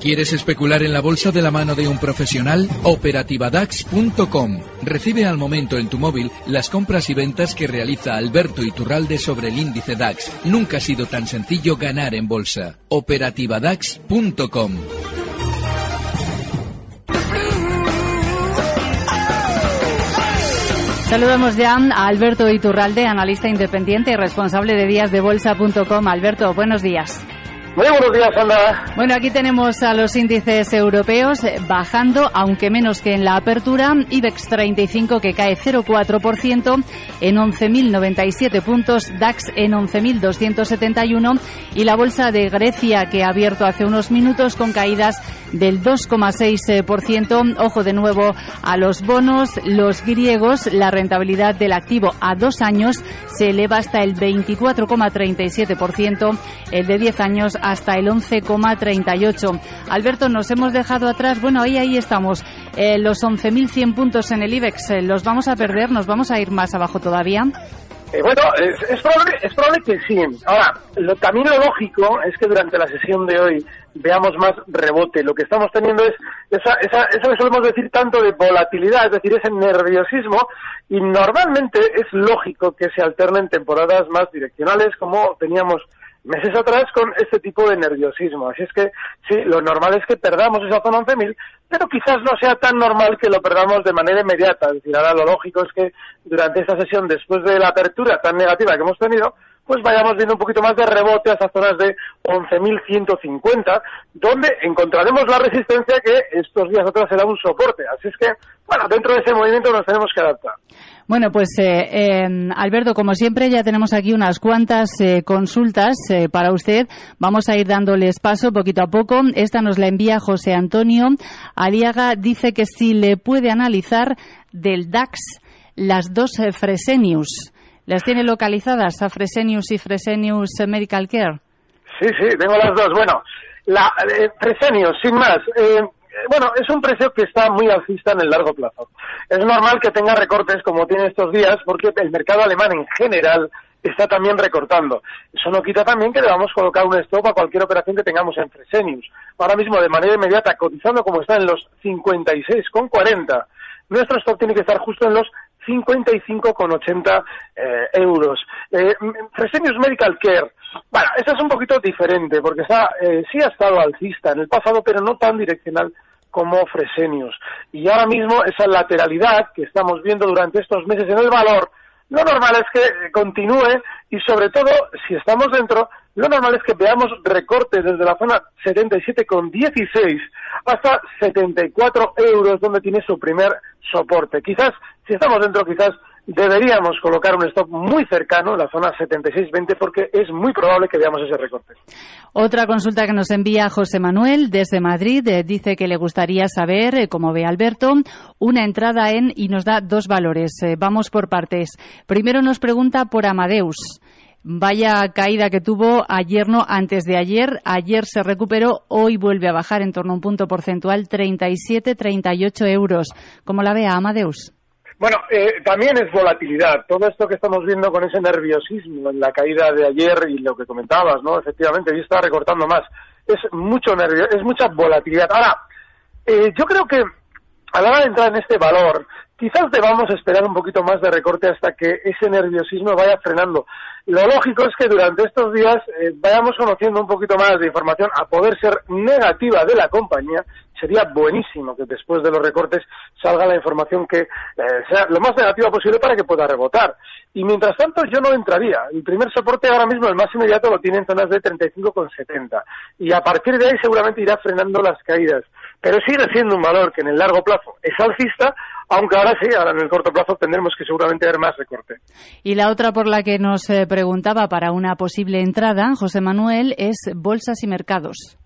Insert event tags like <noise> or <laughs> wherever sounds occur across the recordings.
¿Quieres especular en la bolsa de la mano de un profesional? Operativadax.com. Recibe al momento en tu móvil las compras y ventas que realiza Alberto Iturralde sobre el índice DAX. Nunca ha sido tan sencillo ganar en bolsa. Operativadax.com. Saludamos ya a Alberto Iturralde, analista independiente y responsable de díasdebolsa.com. Alberto, buenos días. Bueno, aquí tenemos a los índices europeos bajando, aunque menos que en la apertura. IBEX 35 que cae 0,4% en 11.097 puntos, DAX en 11.271 y la bolsa de Grecia que ha abierto hace unos minutos con caídas del 2,6%. Ojo de nuevo a los bonos. Los griegos, la rentabilidad del activo a dos años se eleva hasta el 24,37%, el de 10 años hasta el 11,38. Alberto, nos hemos dejado atrás, bueno, ahí, ahí estamos, eh, los 11.100 puntos en el IBEX, eh, ¿los vamos a perder? ¿Nos vamos a ir más abajo todavía? Eh, bueno, es, probable, es probable que sí. Ahora, lo, también lo lógico es que durante la sesión de hoy veamos más rebote. Lo que estamos teniendo es esa, esa, eso que solemos decir tanto de volatilidad, es decir, ese nerviosismo, y normalmente es lógico que se alternen temporadas más direccionales como teníamos meses atrás con este tipo de nerviosismo. Así es que sí, lo normal es que perdamos esa zona 11.000, pero quizás no sea tan normal que lo perdamos de manera inmediata. Es decir, ahora lo lógico es que durante esta sesión, después de la apertura tan negativa que hemos tenido, pues vayamos viendo un poquito más de rebote a esas zonas de 11.150, donde encontraremos la resistencia que estos días atrás era un soporte. Así es que, bueno, dentro de ese movimiento nos tenemos que adaptar. Bueno, pues eh, eh, Alberto, como siempre, ya tenemos aquí unas cuantas eh, consultas eh, para usted. Vamos a ir dándoles paso poquito a poco. Esta nos la envía José Antonio Aliaga. Dice que si le puede analizar del DAX las dos eh, Fresenius. ¿Las tiene localizadas a Fresenius y Fresenius Medical Care? Sí, sí, tengo las dos. Bueno, la eh, Fresenius, sin más. Eh, bueno, es un precio que está muy alcista en el largo plazo. Es normal que tenga recortes como tiene estos días porque el mercado alemán en general está también recortando. Eso no quita también que debamos colocar un stop a cualquier operación que tengamos en Fresenius. Ahora mismo, de manera inmediata, cotizando como está en los 56,40, nuestro stop tiene que estar justo en los 55,80 eh, euros. Eh, Fresenius Medical Care, bueno, esta es un poquito diferente porque está, eh, sí ha estado alcista en el pasado, pero no tan direccional como Fresenius. Y ahora mismo esa lateralidad que estamos viendo durante estos meses en el valor, lo normal es que continúe y sobre todo, si estamos dentro, lo normal es que veamos recortes desde la zona 77,16 hasta 74 euros, donde tiene su primer soporte. Quizás, si estamos dentro, quizás deberíamos colocar un stop muy cercano, la zona 76-20, porque es muy probable que veamos ese recorte. Otra consulta que nos envía José Manuel desde Madrid eh, dice que le gustaría saber, eh, como ve Alberto, una entrada en y nos da dos valores. Eh, vamos por partes. Primero nos pregunta por Amadeus. Vaya caída que tuvo ayer, no antes de ayer. Ayer se recuperó, hoy vuelve a bajar en torno a un punto porcentual, 37-38 euros. ¿Cómo la ve Amadeus? Bueno, eh, también es volatilidad. Todo esto que estamos viendo con ese nerviosismo en la caída de ayer y lo que comentabas, ¿no? Efectivamente, hoy está recortando más. Es mucho nervio, es mucha volatilidad. Ahora, eh, yo creo que a la hora de entrar en este valor, quizás debamos esperar un poquito más de recorte hasta que ese nerviosismo vaya frenando. Lo lógico es que durante estos días eh, vayamos conociendo un poquito más de información a poder ser negativa de la compañía. Sería buenísimo que después de los recortes salga la información que eh, sea lo más negativa posible para que pueda rebotar. Y mientras tanto yo no entraría. El primer soporte ahora mismo, el más inmediato, lo tiene en zonas de 35,70. Y a partir de ahí seguramente irá frenando las caídas. Pero sigue siendo un valor que en el largo plazo es alcista, aunque ahora sí, ahora en el corto plazo tendremos que seguramente ver más recorte. Y la otra por la que nos eh, preguntaba para una posible entrada, José Manuel, es bolsas y mercados.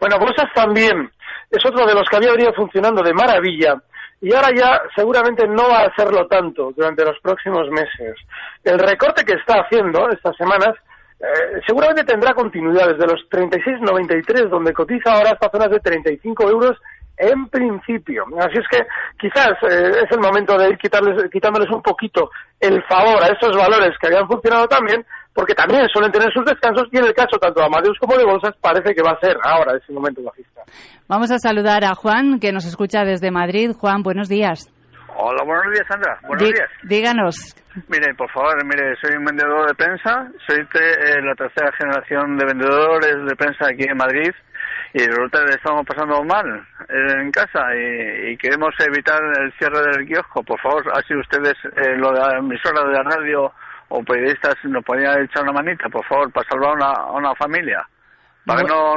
Bueno, bolsas también. Es otro de los que había venido funcionando de maravilla y ahora ya seguramente no va a hacerlo tanto durante los próximos meses. El recorte que está haciendo estas semanas eh, seguramente tendrá continuidad desde los 36,93 donde cotiza ahora hasta zonas de 35 euros en principio. Así es que quizás eh, es el momento de ir quitarles, quitándoles un poquito el favor a esos valores que habían funcionado también, porque también suelen tener sus descansos y en el caso tanto de Amadeus como de Bolsas parece que va a ser ahora ese momento bajista. Vamos a saludar a Juan, que nos escucha desde Madrid. Juan, buenos días. Hola, buenos días, Sandra. Buenos días. Díganos. Mire, por favor, mire, soy un vendedor de prensa, soy eh, la tercera generación de vendedores de prensa aquí en Madrid y resulta que estamos pasando mal en casa y, queremos evitar el cierre del kiosco. Por favor, así ustedes, eh, lo de la emisora de la radio o periodistas, nos podrían echar una manita, por favor, para salvar a una familia. Para que, no,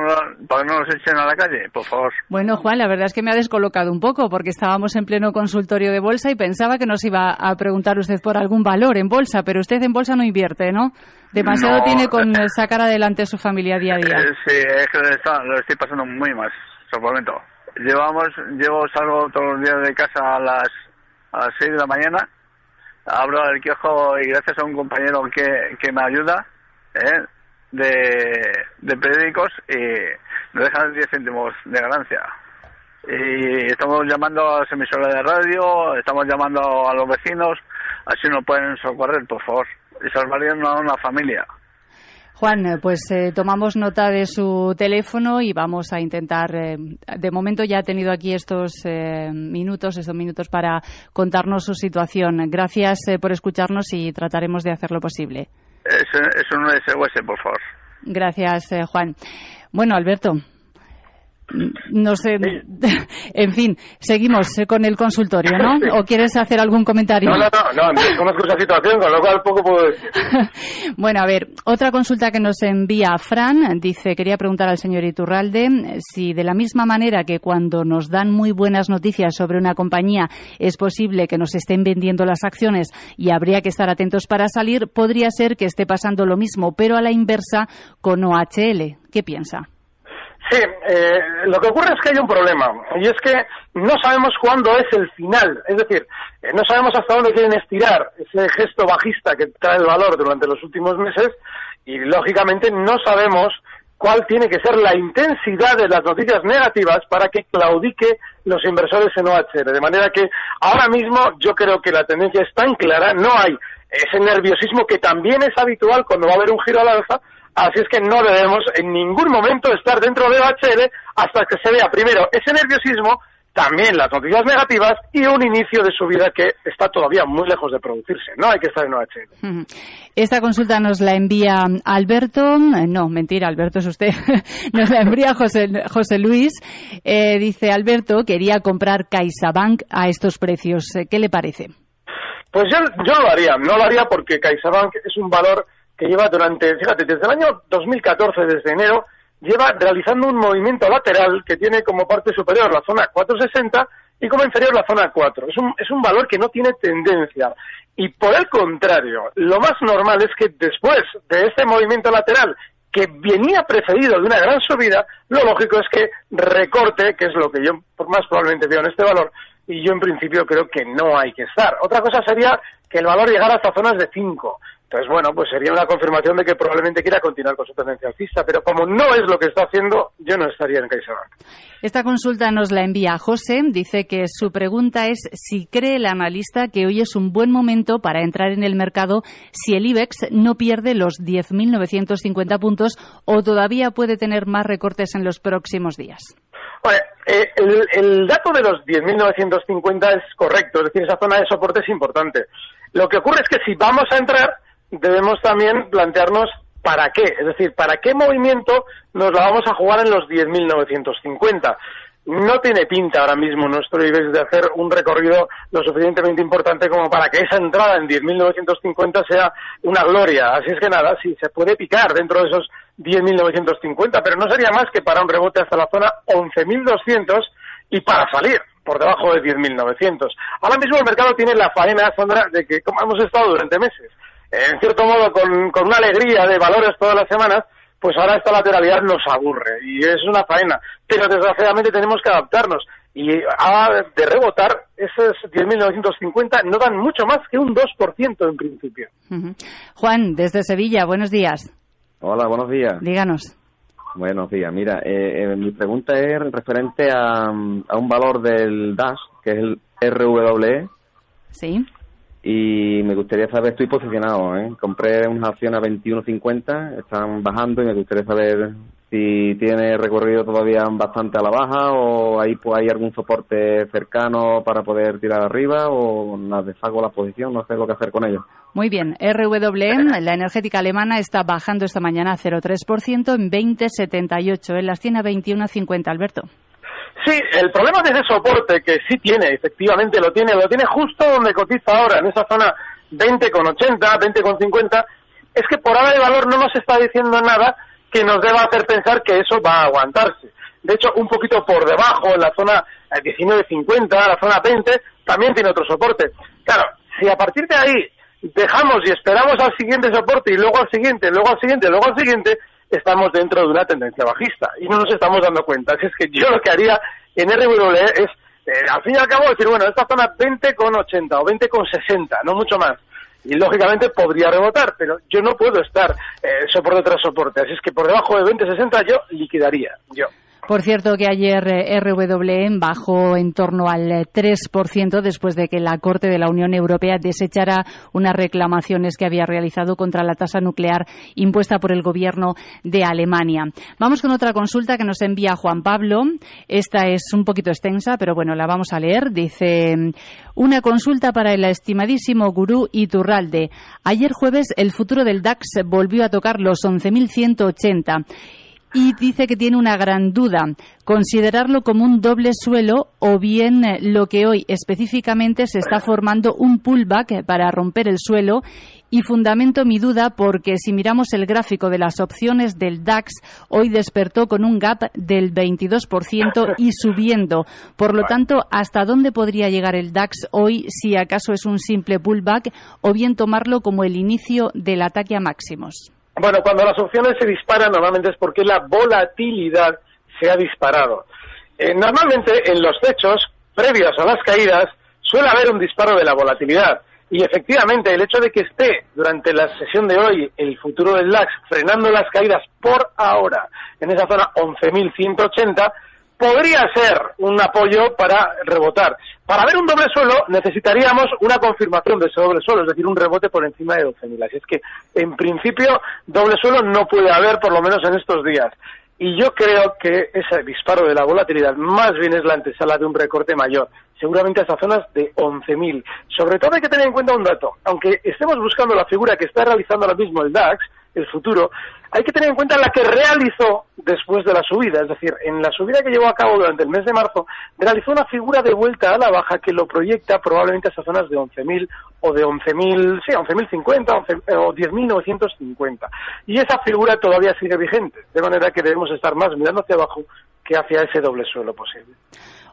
para que no nos echen a la calle, por favor. Bueno, Juan, la verdad es que me ha descolocado un poco porque estábamos en pleno consultorio de bolsa y pensaba que nos iba a preguntar usted por algún valor en bolsa, pero usted en bolsa no invierte, ¿no? Demasiado tiene con sacar adelante su familia día a día. Eh, sí, es que lo estoy pasando muy mal, momento. Llevamos, llevo, salgo todos los días de casa a las, a las 6 de la mañana, abro el kiosco y gracias a un compañero que, que me ayuda, ¿eh? de, de periódicos y nos dejan 10 céntimos de ganancia. Y estamos llamando a las emisoras de radio, estamos llamando a los vecinos, así nos pueden socorrer, por favor, y salvarían a una familia. Juan, eh, pues eh, tomamos nota de su teléfono y vamos a intentar. Eh, de momento ya ha tenido aquí estos minutos, estos minutos para contarnos su situación. Gracias por escucharnos y trataremos de hacer lo posible. Es, un SOS, por favor. Gracias, eh, Juan. Bueno, Alberto. No sé, <laughs> en fin, seguimos con el consultorio, ¿no? <laughs> ¿O quieres hacer algún comentario? No, no, no, no conozco esa situación, con lo cual poco puedo decir. <laughs> bueno, a ver, otra consulta que nos envía Fran, dice, quería preguntar al señor Iturralde si de la misma manera que cuando nos dan muy buenas noticias sobre una compañía es posible que nos estén vendiendo las acciones y habría que estar atentos para salir, podría ser que esté pasando lo mismo, pero a la inversa con OHL. ¿Qué piensa? Sí, eh, lo que ocurre es que hay un problema, y es que no sabemos cuándo es el final, es decir, eh, no sabemos hasta dónde quieren estirar ese gesto bajista que trae el valor durante los últimos meses, y lógicamente no sabemos cuál tiene que ser la intensidad de las noticias negativas para que claudique los inversores en OHR. De manera que ahora mismo yo creo que la tendencia es tan clara, no hay ese nerviosismo que también es habitual cuando va a haber un giro al alza, Así es que no debemos en ningún momento estar dentro de OHL hasta que se vea primero ese nerviosismo, también las noticias negativas y un inicio de subida que está todavía muy lejos de producirse. No hay que estar en OHL. Esta consulta nos la envía Alberto, no, mentira, Alberto es usted, <laughs> nos la envía José, José Luis. Eh, dice Alberto, quería comprar CaixaBank a estos precios. ¿Qué le parece? Pues yo, yo lo haría, no lo haría porque CaixaBank es un valor que lleva durante, fíjate, desde el año 2014, desde enero, lleva realizando un movimiento lateral que tiene como parte superior la zona 460 y como inferior la zona 4. Es un, es un valor que no tiene tendencia. Y por el contrario, lo más normal es que después de este movimiento lateral que venía precedido de una gran subida, lo lógico es que recorte, que es lo que yo más probablemente veo en este valor, y yo en principio creo que no hay que estar. Otra cosa sería que el valor llegara hasta zonas de 5. Entonces, bueno, pues sería una confirmación de que probablemente quiera continuar con su tendencia alcista, pero como no es lo que está haciendo, yo no estaría en CaixaBank. Esta consulta nos la envía José. Dice que su pregunta es si cree el analista que hoy es un buen momento para entrar en el mercado si el IBEX no pierde los 10.950 puntos o todavía puede tener más recortes en los próximos días. Bueno, eh, el, el, dato de los 10.950 es correcto, es decir, esa zona de soporte es importante. Lo que ocurre es que si vamos a entrar, debemos también plantearnos para qué, es decir, para qué movimiento nos la vamos a jugar en los 10.950. No tiene pinta ahora mismo nuestro IBEX de hacer un recorrido lo suficientemente importante como para que esa entrada en 10.950 sea una gloria. Así es que nada, sí, se puede picar dentro de esos 10.950, pero no sería más que para un rebote hasta la zona 11.200 y para salir por debajo de 10.900. Ahora mismo el mercado tiene la faena, Sandra, de que como hemos estado durante meses, en cierto modo con, con una alegría de valores todas las semanas, pues ahora esta lateralidad nos aburre y es una faena. Pero desgraciadamente tenemos que adaptarnos y a, de rebotar, esos 10.950 no dan mucho más que un 2% en principio. Juan, desde Sevilla, buenos días. Hola, buenos días. Díganos. Buenos días. Mira, eh, eh, mi pregunta es referente a, a, un valor del DAS, que es el RWE. Sí. Y me gustaría saber, estoy posicionado, ¿eh? Compré unas acciones a 21.50, están bajando y me gustaría saber si tiene recorrido todavía bastante a la baja o ahí pues hay algún soporte cercano para poder tirar arriba o la deshago la posición, no sé lo que hacer con ello. Muy bien, RWM, la energética alemana, está bajando esta mañana a 0,3% en 20,78. En las tiene a 21,50, Alberto. Sí, el problema de ese soporte, que sí tiene, efectivamente lo tiene, lo tiene justo donde cotiza ahora, en esa zona 20,80, 20,50, es que por ahora el valor no nos está diciendo nada que nos deba hacer pensar que eso va a aguantarse. De hecho, un poquito por debajo, en la zona 19.50, eh, la zona 20, también tiene otro soporte. Claro, si a partir de ahí dejamos y esperamos al siguiente soporte y luego al siguiente, luego al siguiente, luego al siguiente, estamos dentro de una tendencia bajista y no nos estamos dando cuenta. Así es que yo lo que haría en RWE es, eh, al fin y al cabo, decir, bueno, esta zona 20,80 o 20,60, no mucho más y lógicamente podría rebotar, pero yo no puedo estar eh, soporte tras soporte, así es que por debajo de 20-60 yo liquidaría, yo. Por cierto que ayer eh, RWE bajó en torno al 3% después de que la Corte de la Unión Europea desechara unas reclamaciones que había realizado contra la tasa nuclear impuesta por el gobierno de Alemania. Vamos con otra consulta que nos envía Juan Pablo. Esta es un poquito extensa, pero bueno, la vamos a leer. Dice, una consulta para el estimadísimo gurú Iturralde. Ayer jueves el futuro del DAX volvió a tocar los 11.180 y dice que tiene una gran duda, considerarlo como un doble suelo o bien eh, lo que hoy específicamente se está formando un pullback para romper el suelo y fundamento mi duda porque si miramos el gráfico de las opciones del DAX, hoy despertó con un gap del 22% y subiendo. Por lo tanto, ¿hasta dónde podría llegar el DAX hoy si acaso es un simple pullback o bien tomarlo como el inicio del ataque a máximos? Bueno, cuando las opciones se disparan normalmente es porque la volatilidad se ha disparado. Eh, normalmente en los techos, previos a las caídas, suele haber un disparo de la volatilidad. Y efectivamente, el hecho de que esté durante la sesión de hoy el futuro del LAX frenando las caídas por ahora en esa zona 11.180 podría ser un apoyo para rebotar. Para ver un doble suelo necesitaríamos una confirmación de ese doble suelo, es decir, un rebote por encima de 12.000. Así es que, en principio, doble suelo no puede haber, por lo menos en estos días. Y yo creo que ese disparo de la volatilidad más bien es la antesala de un recorte mayor, seguramente hasta zonas de 11.000. Sobre todo hay que tener en cuenta un dato. Aunque estemos buscando la figura que está realizando ahora mismo el DAX, el futuro, hay que tener en cuenta la que realizó después de la subida, es decir, en la subida que llevó a cabo durante el mes de marzo, realizó una figura de vuelta a la baja que lo proyecta probablemente a esas zonas de 11.000 o de 11.000, sí, 11.050 eh, o 10.950. Y esa figura todavía sigue vigente, de manera que debemos estar más mirando hacia abajo que hacia ese doble suelo posible.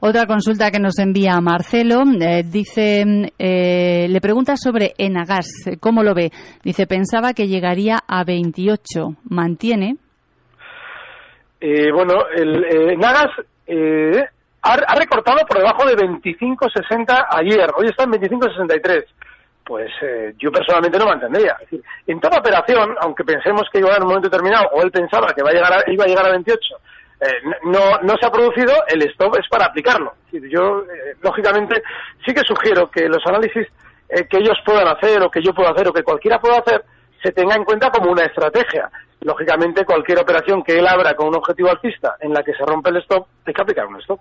Otra consulta que nos envía Marcelo eh, dice, eh, le pregunta sobre Enagas, ¿cómo lo ve? Dice, pensaba que llegaría a 28. ¿Mantiene? Eh, bueno, el, Enagas ha, recortado por debajo de 25.60 ayer. Hoy está en 25.63 pues yo personalmente no mantendría. Es decir, en toda operación, aunque pensemos que iba a en un momento determinado, o él pensaba que va a llegar iba a llegar a 28 eh, no, no se ha producido, el stop es para aplicarlo. Yo, eh, lógicamente, sí que sugiero que los análisis eh, que ellos puedan hacer o que yo pueda hacer o que cualquiera pueda hacer se tenga en cuenta como una estrategia. Lógicamente, cualquier operación que él abra con un objetivo alcista en la que se rompe el stop, hay que aplicar un stop.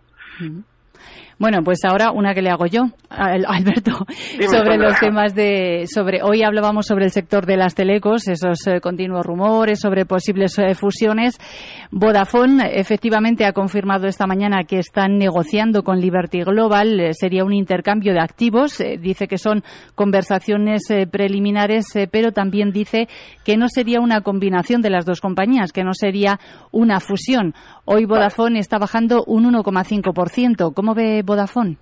Bueno, pues ahora una que le hago yo, Alberto, <laughs> sobre los temas de, sobre, hoy hablábamos sobre el sector de las telecos, esos eh, continuos rumores sobre posibles eh, fusiones. Vodafone efectivamente ha confirmado esta mañana que están negociando con Liberty Global, eh, sería un intercambio de activos, dice que son conversaciones preliminares, pero también dice que no sería una combinación de las dos compañías, que no sería una fusión. Hoy Vodafone está bajando un 1,5%. ¿Cómo ve Vodafone?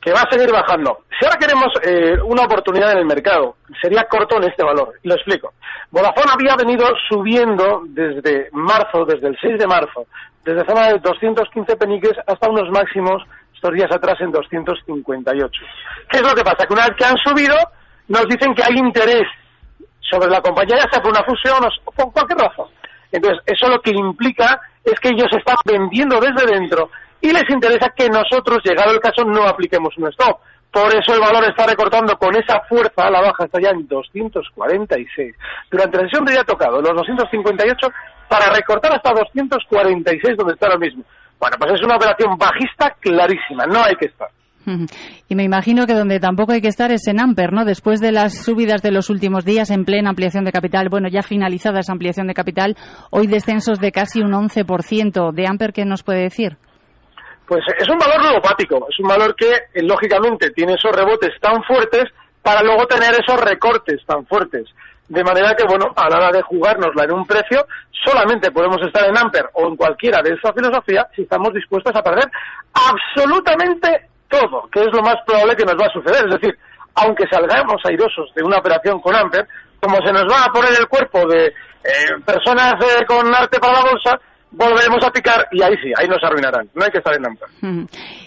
que va a seguir bajando. Si ahora queremos eh, una oportunidad en el mercado, sería corto en este valor. Lo explico. Vodafone había venido subiendo desde marzo, desde el 6 de marzo, desde zona de 215 peniques hasta unos máximos estos días atrás en 258. ¿Qué es lo que pasa? Que una vez que han subido, nos dicen que hay interés sobre la compañía, ya sea por una fusión o por cualquier razón. Entonces, eso lo que implica es que ellos están vendiendo desde dentro y les interesa que nosotros, llegado el caso, no apliquemos un stop. Por eso el valor está recortando con esa fuerza a la baja, está ya en 246. Durante la sesión de día ha tocado los 258 para recortar hasta 246 donde está ahora mismo. Bueno, pues es una operación bajista clarísima, no hay que estar. Y me imagino que donde tampoco hay que estar es en Amper, ¿no? Después de las subidas de los últimos días en plena ampliación de capital, bueno, ya finalizada esa ampliación de capital, hoy descensos de casi un 11%. ¿De Amper qué nos puede decir? Pues es un valor ludopático, es un valor que eh, lógicamente tiene esos rebotes tan fuertes para luego tener esos recortes tan fuertes. De manera que, bueno, a la hora de jugárnosla en un precio, solamente podemos estar en Amper o en cualquiera de esa filosofía si estamos dispuestos a perder absolutamente todo, que es lo más probable que nos va a suceder. Es decir, aunque salgamos airosos de una operación con Amper, como se nos va a poner el cuerpo de eh, personas eh, con arte para la bolsa, volveremos a picar y ahí sí, ahí nos arruinarán. No hay que estar en Amper.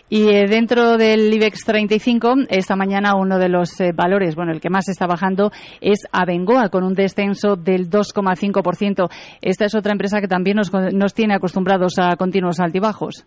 Y eh, dentro del IBEX 35, esta mañana uno de los eh, valores, bueno, el que más está bajando es Abengoa, con un descenso del 2,5%. Esta es otra empresa que también nos, nos tiene acostumbrados a continuos altibajos.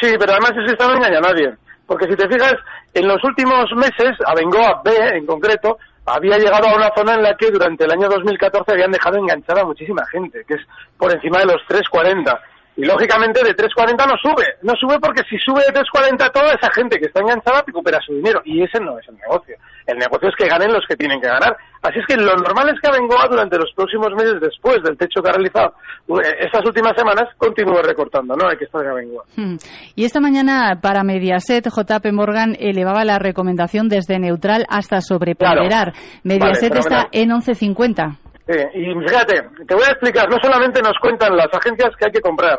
Sí, pero además es esta no engaña a nadie. Porque si te fijas, en los últimos meses, Abengoa B en concreto, había llegado a una zona en la que durante el año 2014 habían dejado enganchada a muchísima gente, que es por encima de los 340. Y lógicamente de 3.40 no sube. No sube porque si sube de 3.40 toda esa gente que está enganchada recupera su dinero. Y ese no es el negocio. El negocio es que ganen los que tienen que ganar. Así es que lo normal es que Abengoa durante los próximos meses después del techo que ha realizado eh, estas últimas semanas continúe recortando. No hay que estar en Abengoa. Hmm. Y esta mañana para Mediaset, JP Morgan elevaba la recomendación desde neutral hasta sobreponderar. Mediaset está en 11.50. Sí, y fíjate, te voy a explicar, no solamente nos cuentan las agencias que hay que comprar,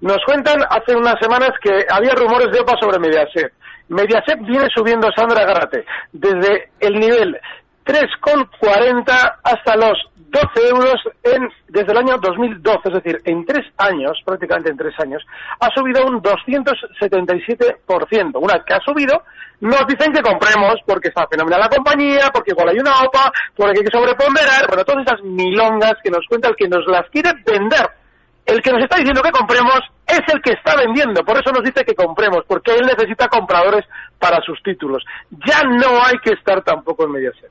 nos cuentan hace unas semanas que había rumores de OPA sobre Mediaset. Mediaset viene subiendo, Sandra Garate, desde el nivel 3,40 hasta los 12 euros en, desde el año 2012, es decir, en tres años, prácticamente en tres años, ha subido un 277%. Una que ha subido, nos dicen que compremos porque está fenomenal la compañía, porque igual hay una OPA, porque hay que sobreponderar, bueno, todas esas milongas que nos cuenta el que nos las quiere vender. El que nos está diciendo que compremos es el que está vendiendo, por eso nos dice que compremos, porque él necesita compradores para sus títulos. Ya no hay que estar tampoco en Mediaset.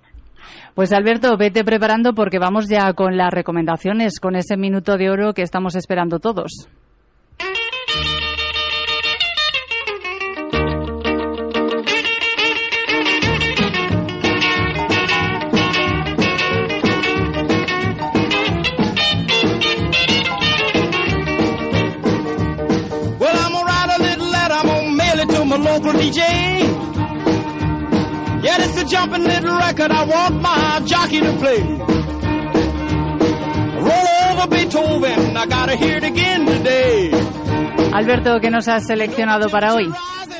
Pues Alberto, vete preparando porque vamos ya con las recomendaciones, con ese minuto de oro que estamos esperando todos. Alberto, ¿qué nos has seleccionado para hoy?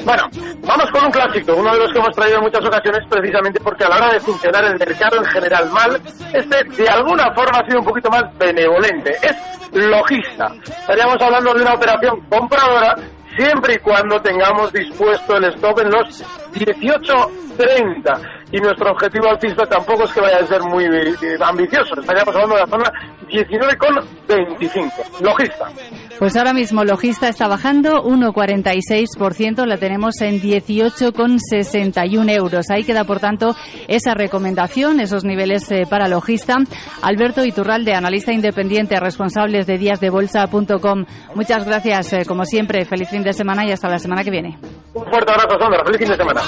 Bueno, vamos con un clásico, uno de los que hemos traído en muchas ocasiones precisamente porque a la hora de funcionar el mercado en general mal, este de alguna forma ha sido un poquito más benevolente. Es logista. Estaríamos hablando de una operación compradora siempre y cuando tengamos dispuesto el stop en los 18.30. Y nuestro objetivo alcista tampoco es que vaya a ser muy eh, ambicioso. Estaríamos hablando de la zona 19,25. Logista. Pues ahora mismo Logista está bajando 1,46%, la tenemos en 18,61 euros. Ahí queda, por tanto, esa recomendación, esos niveles eh, para Logista. Alberto Iturralde, analista independiente, responsables de díasdebolsa.com. Muchas gracias, eh, como siempre. Feliz fin de semana y hasta la semana que viene. Un fuerte abrazo, Sandra. Feliz fin de semana.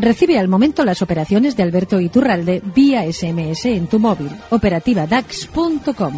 Recibe al momento las operaciones de Alberto Iturralde vía SMS en tu móvil. Operativa DAX.com.